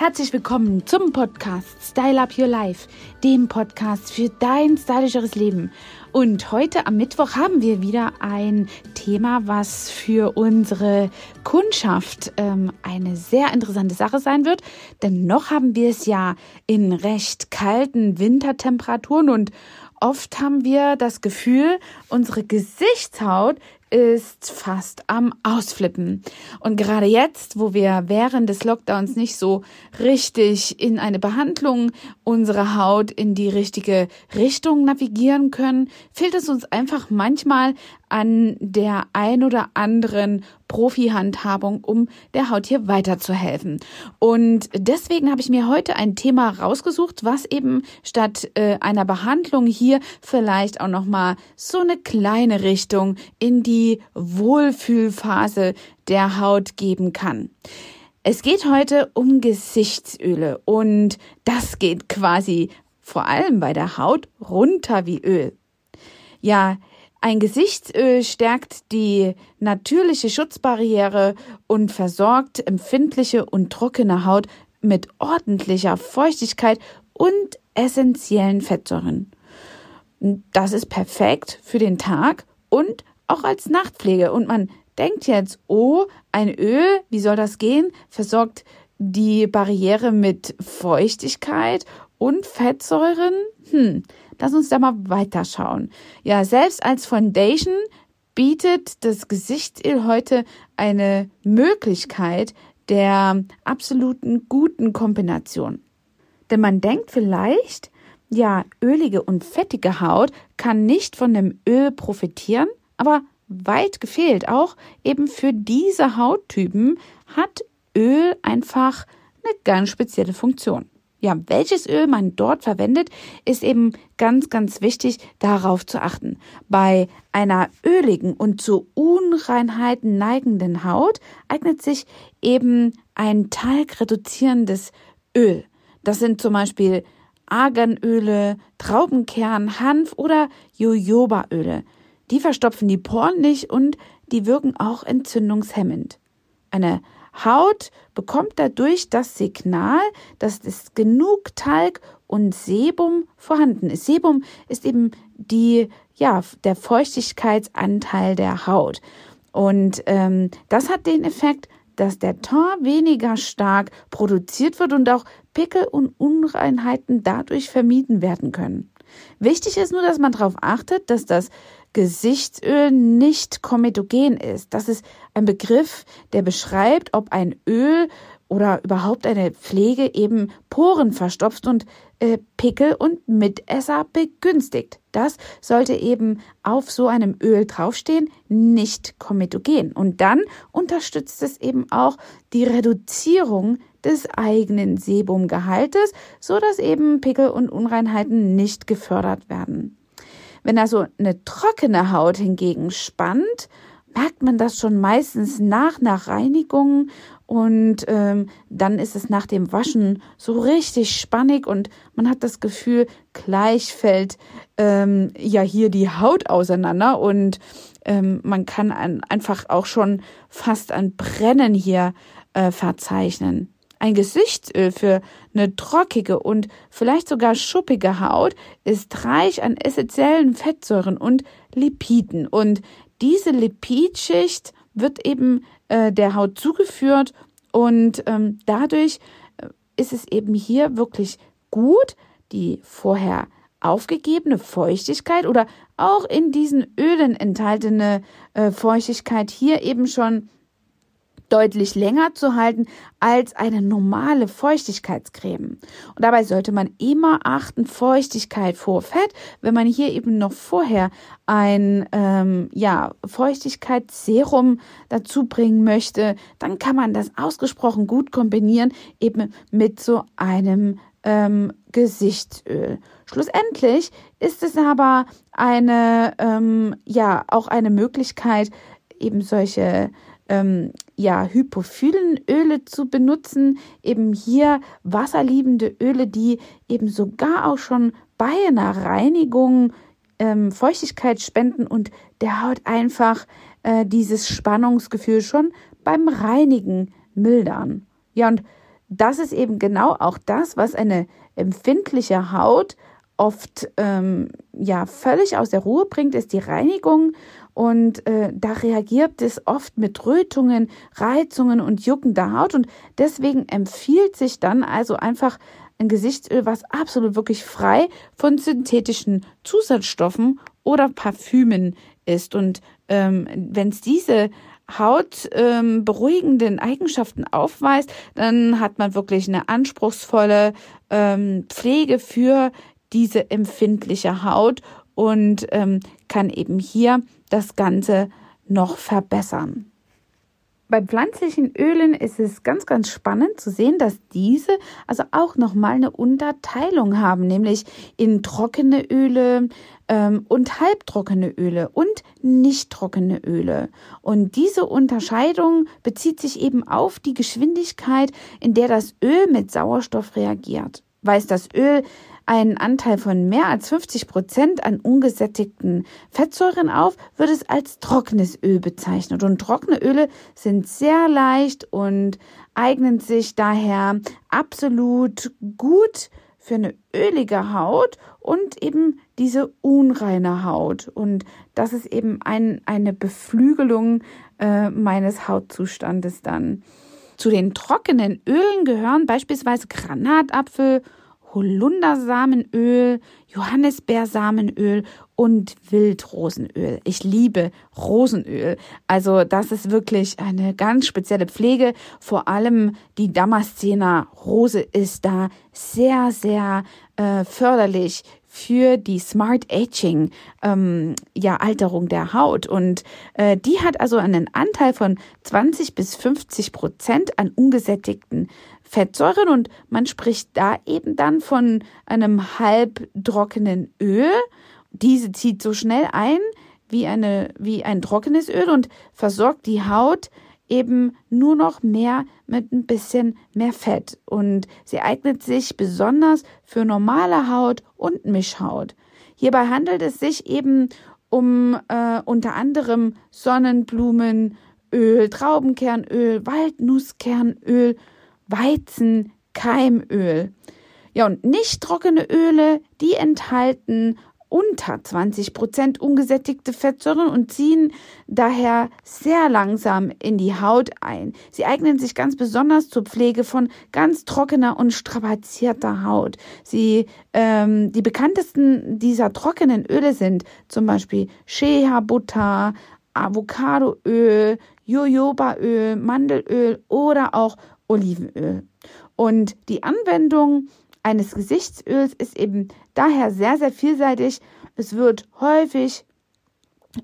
Herzlich willkommen zum Podcast Style Up Your Life, dem Podcast für dein stylischeres Leben. Und heute am Mittwoch haben wir wieder ein Thema, was für unsere Kundschaft ähm, eine sehr interessante Sache sein wird. Denn noch haben wir es ja in recht kalten Wintertemperaturen und oft haben wir das Gefühl, unsere Gesichtshaut ist fast am Ausflippen. Und gerade jetzt, wo wir während des Lockdowns nicht so richtig in eine Behandlung unserer Haut in die richtige Richtung navigieren können, fehlt es uns einfach manchmal an der ein oder anderen Profi-Handhabung, um der Haut hier weiterzuhelfen. Und deswegen habe ich mir heute ein Thema rausgesucht, was eben statt äh, einer Behandlung hier vielleicht auch noch mal so eine kleine Richtung in die Wohlfühlphase der Haut geben kann. Es geht heute um Gesichtsöle und das geht quasi vor allem bei der Haut runter wie Öl. Ja, ein Gesichtsöl stärkt die natürliche Schutzbarriere und versorgt empfindliche und trockene Haut mit ordentlicher Feuchtigkeit und essentiellen Fettsäuren. Das ist perfekt für den Tag und auch als Nachtpflege. Und man denkt jetzt, oh, ein Öl, wie soll das gehen? Versorgt die Barriere mit Feuchtigkeit und Fettsäuren? Hm, Lass uns da mal weiterschauen. Ja, selbst als Foundation bietet das Gesichtsöl heute eine Möglichkeit der absoluten guten Kombination. Denn man denkt vielleicht, ja, ölige und fettige Haut kann nicht von dem Öl profitieren, aber weit gefehlt. Auch eben für diese Hauttypen hat Öl einfach eine ganz spezielle Funktion ja, welches Öl man dort verwendet, ist eben ganz, ganz wichtig, darauf zu achten. Bei einer öligen und zu Unreinheiten neigenden Haut eignet sich eben ein talgreduzierendes Öl. Das sind zum Beispiel Arganöle, Traubenkern, Hanf oder Jojobaöle. Die verstopfen die Poren nicht und die wirken auch entzündungshemmend. Eine Haut bekommt dadurch das Signal, dass es genug Talg und Sebum vorhanden ist. Sebum ist eben die, ja, der Feuchtigkeitsanteil der Haut. Und ähm, das hat den Effekt, dass der Teint weniger stark produziert wird und auch Pickel und Unreinheiten dadurch vermieden werden können. Wichtig ist nur, dass man darauf achtet, dass das Gesichtsöl nicht kometogen ist. Das ist ein Begriff, der beschreibt, ob ein Öl oder überhaupt eine Pflege eben Poren verstopft und äh, Pickel und Mitesser begünstigt. Das sollte eben auf so einem Öl draufstehen, nicht kometogen. Und dann unterstützt es eben auch die Reduzierung des eigenen Sebumgehaltes, so dass eben Pickel und Unreinheiten nicht gefördert werden. Wenn also eine trockene Haut hingegen spannt, merkt man das schon meistens nach nach Reinigung und ähm, dann ist es nach dem Waschen so richtig spannig und man hat das Gefühl, gleich fällt ähm, ja hier die Haut auseinander und ähm, man kann ein, einfach auch schon fast ein Brennen hier äh, verzeichnen. Ein Gesichtsöl für eine trockige und vielleicht sogar schuppige Haut ist reich an essentiellen Fettsäuren und Lipiden. Und diese Lipidschicht wird eben äh, der Haut zugeführt und ähm, dadurch äh, ist es eben hier wirklich gut, die vorher aufgegebene Feuchtigkeit oder auch in diesen Ölen enthaltene äh, Feuchtigkeit hier eben schon deutlich länger zu halten als eine normale Feuchtigkeitscreme. Und dabei sollte man immer achten, Feuchtigkeit vor Fett. Wenn man hier eben noch vorher ein ähm, ja, Feuchtigkeitsserum dazu bringen möchte, dann kann man das ausgesprochen gut kombinieren, eben mit so einem ähm, Gesichtsöl. Schlussendlich ist es aber eine, ähm, ja, auch eine Möglichkeit, eben solche ähm, ja, hypophilen Öle zu benutzen, eben hier wasserliebende Öle, die eben sogar auch schon bei einer Reinigung ähm, Feuchtigkeit spenden und der Haut einfach äh, dieses Spannungsgefühl schon beim Reinigen mildern. Ja, und das ist eben genau auch das, was eine empfindliche Haut oft ähm, ja völlig aus der Ruhe bringt, ist die Reinigung und äh, da reagiert es oft mit Rötungen, Reizungen und juckender Haut und deswegen empfiehlt sich dann also einfach ein Gesichtsöl, was absolut wirklich frei von synthetischen Zusatzstoffen oder Parfümen ist. Und ähm, wenn es diese hautberuhigenden ähm, Eigenschaften aufweist, dann hat man wirklich eine anspruchsvolle ähm, Pflege für diese empfindliche Haut und ähm, kann eben hier das Ganze noch verbessern. Bei pflanzlichen Ölen ist es ganz, ganz spannend zu sehen, dass diese also auch nochmal eine Unterteilung haben, nämlich in trockene Öle ähm, und halbtrockene Öle und nicht trockene Öle. Und diese Unterscheidung bezieht sich eben auf die Geschwindigkeit, in der das Öl mit Sauerstoff reagiert. Weist das Öl einen Anteil von mehr als 50 Prozent an ungesättigten Fettsäuren auf, wird es als trockenes Öl bezeichnet. Und trockene Öle sind sehr leicht und eignen sich daher absolut gut für eine ölige Haut und eben diese unreine Haut. Und das ist eben ein, eine Beflügelung äh, meines Hautzustandes dann. Zu den trockenen Ölen gehören beispielsweise Granatapfel, Holundersamenöl, Johannisbeersamenöl und Wildrosenöl. Ich liebe Rosenöl. Also das ist wirklich eine ganz spezielle Pflege. Vor allem die Damaszener Rose ist da sehr, sehr äh, förderlich für die Smart Aging, ähm, ja, Alterung der Haut. Und äh, die hat also einen Anteil von 20 bis 50 Prozent an ungesättigten Fettsäuren und man spricht da eben dann von einem halbtrockenen Öl. Diese zieht so schnell ein wie eine, wie ein trockenes Öl und versorgt die Haut eben nur noch mehr mit ein bisschen mehr Fett. Und sie eignet sich besonders für normale Haut und Mischhaut. Hierbei handelt es sich eben um äh, unter anderem Sonnenblumenöl, Traubenkernöl, Waldnusskernöl Weizen, Keimöl. Ja, und nicht trockene Öle, die enthalten unter 20 Prozent ungesättigte Fettsäuren und ziehen daher sehr langsam in die Haut ein. Sie eignen sich ganz besonders zur Pflege von ganz trockener und strapazierter Haut. Sie, ähm, die bekanntesten dieser trockenen Öle sind zum Beispiel Shea Butter, Avocadoöl, Jojobaöl, Mandelöl oder auch Olivenöl. Und die Anwendung eines Gesichtsöls ist eben daher sehr, sehr vielseitig. Es wird häufig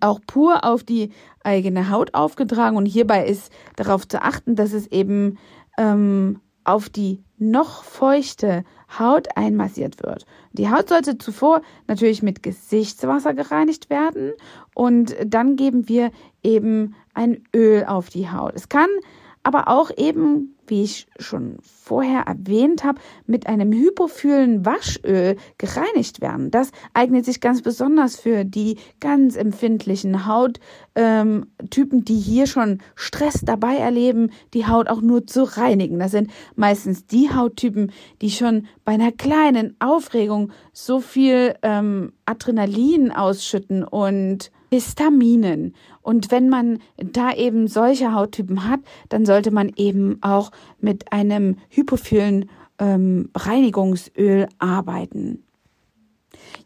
auch pur auf die eigene Haut aufgetragen und hierbei ist darauf zu achten, dass es eben ähm, auf die noch feuchte Haut einmassiert wird. Die Haut sollte zuvor natürlich mit Gesichtswasser gereinigt werden und dann geben wir eben ein Öl auf die Haut. Es kann aber auch eben wie ich schon vorher erwähnt habe, mit einem hypophilen Waschöl gereinigt werden. Das eignet sich ganz besonders für die ganz empfindlichen Hauttypen, ähm, die hier schon Stress dabei erleben, die Haut auch nur zu reinigen. Das sind meistens die Hauttypen, die schon bei einer kleinen Aufregung so viel ähm, Adrenalin ausschütten und Histaminen. Und wenn man da eben solche Hauttypen hat, dann sollte man eben auch mit einem hypophilen ähm, Reinigungsöl arbeiten.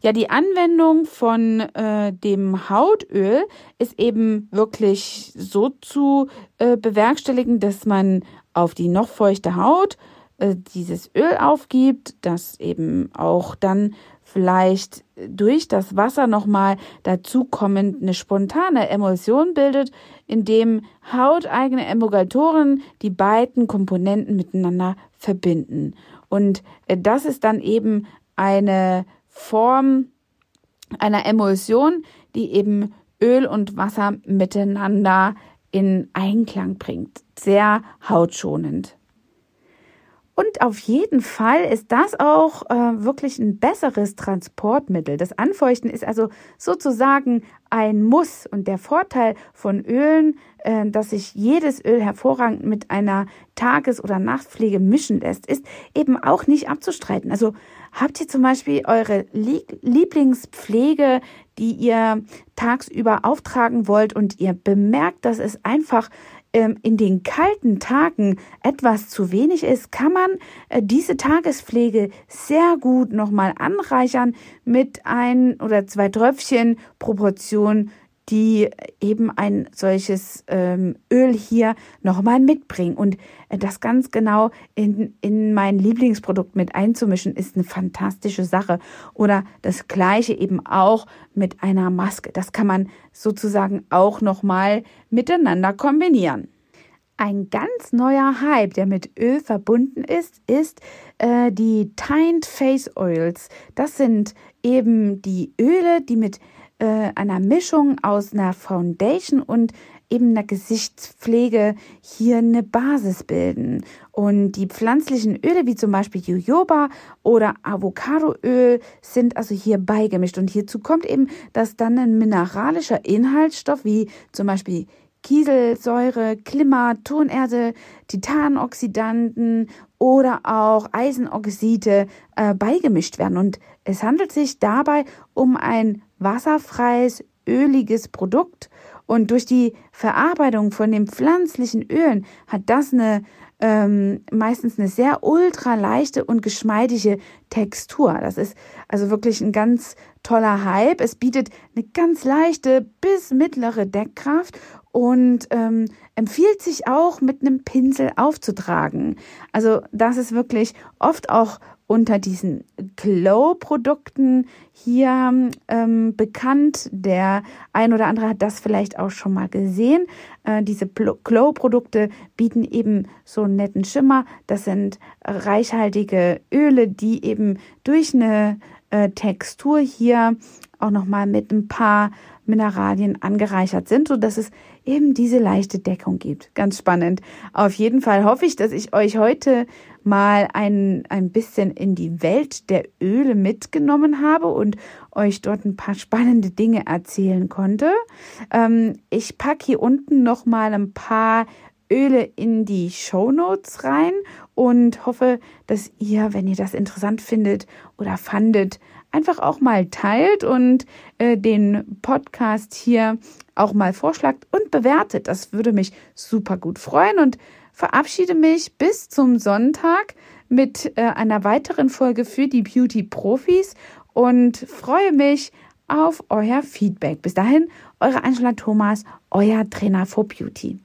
Ja, die Anwendung von äh, dem Hautöl ist eben wirklich so zu äh, bewerkstelligen, dass man auf die noch feuchte Haut äh, dieses Öl aufgibt, das eben auch dann vielleicht durch das Wasser nochmal dazukommend eine spontane Emulsion bildet, indem hauteigene Emulgatoren die beiden Komponenten miteinander verbinden. Und äh, das ist dann eben eine Form einer Emulsion, die eben Öl und Wasser miteinander in Einklang bringt. Sehr hautschonend. Und auf jeden Fall ist das auch äh, wirklich ein besseres Transportmittel. Das Anfeuchten ist also sozusagen ein Muss. Und der Vorteil von Ölen, äh, dass sich jedes Öl hervorragend mit einer Tages- oder Nachtpflege mischen lässt, ist eben auch nicht abzustreiten. Also habt ihr zum Beispiel eure Lieblingspflege, die ihr tagsüber auftragen wollt und ihr bemerkt, dass es einfach ähm, in den kalten Tagen etwas zu wenig ist, kann man äh, diese Tagespflege sehr gut nochmal anreichern mit ein oder zwei Tröpfchen Proportion die eben ein solches ähm, Öl hier nochmal mitbringen. Und äh, das ganz genau in, in mein Lieblingsprodukt mit einzumischen, ist eine fantastische Sache. Oder das gleiche eben auch mit einer Maske. Das kann man sozusagen auch nochmal miteinander kombinieren. Ein ganz neuer Hype, der mit Öl verbunden ist, ist äh, die Tined Face Oils. Das sind eben die Öle, die mit äh, einer Mischung aus einer Foundation und eben einer Gesichtspflege hier eine Basis bilden. Und die pflanzlichen Öle, wie zum Beispiel Jojoba oder Avocadoöl, sind also hier beigemischt. Und hierzu kommt eben, dass dann ein mineralischer Inhaltsstoff, wie zum Beispiel Kieselsäure, Klimmer, Tonerde, Titanoxidanten oder auch Eisenoxide äh, beigemischt werden. Und es handelt sich dabei um ein wasserfreies, öliges Produkt. Und durch die Verarbeitung von den pflanzlichen Ölen hat das eine ähm, meistens eine sehr ultra leichte und geschmeidige Textur. Das ist also wirklich ein ganz toller Hype. Es bietet eine ganz leichte bis mittlere Deckkraft und ähm, empfiehlt sich auch mit einem Pinsel aufzutragen. Also das ist wirklich oft auch unter diesen Glow-Produkten hier ähm, bekannt. Der ein oder andere hat das vielleicht auch schon mal gesehen. Äh, diese Glow-Produkte bieten eben so einen netten Schimmer. Das sind reichhaltige Öle, die eben durch eine äh, Textur hier auch nochmal mit ein paar Mineralien angereichert sind, so dass es eben diese leichte Deckung gibt. Ganz spannend. Auf jeden Fall hoffe ich, dass ich euch heute mal ein, ein bisschen in die Welt der Öle mitgenommen habe und euch dort ein paar spannende Dinge erzählen konnte. Ähm, ich packe hier unten noch mal ein paar Öle in die Show Notes rein und hoffe, dass ihr, wenn ihr das interessant findet oder fandet, einfach auch mal teilt und äh, den Podcast hier auch mal vorschlagt und bewertet. Das würde mich super gut freuen und verabschiede mich bis zum Sonntag mit äh, einer weiteren Folge für die Beauty Profis und freue mich auf euer Feedback. Bis dahin, eure Angela Thomas, euer Trainer for Beauty.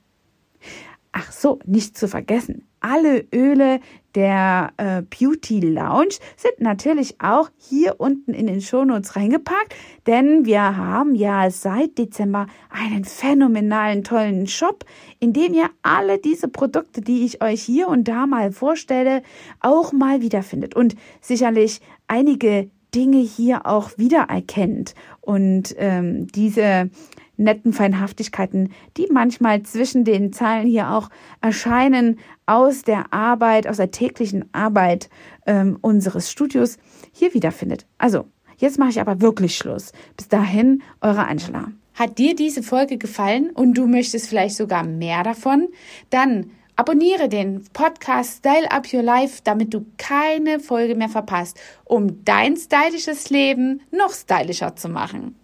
Ach so, nicht zu vergessen, alle Öle der äh, Beauty Lounge sind natürlich auch hier unten in den Shownotes reingepackt, denn wir haben ja seit Dezember einen phänomenalen tollen Shop, in dem ihr alle diese Produkte, die ich euch hier und da mal vorstelle, auch mal wiederfindet und sicherlich einige Dinge hier auch wiedererkennt. Und ähm, diese netten Feinhaftigkeiten, die manchmal zwischen den Zeilen hier auch erscheinen aus der Arbeit, aus der täglichen Arbeit ähm, unseres Studios hier wiederfindet. Also, jetzt mache ich aber wirklich Schluss. Bis dahin, eure Angela. Hat dir diese Folge gefallen und du möchtest vielleicht sogar mehr davon? Dann abonniere den Podcast Style Up Your Life, damit du keine Folge mehr verpasst, um dein stylisches Leben noch stylischer zu machen.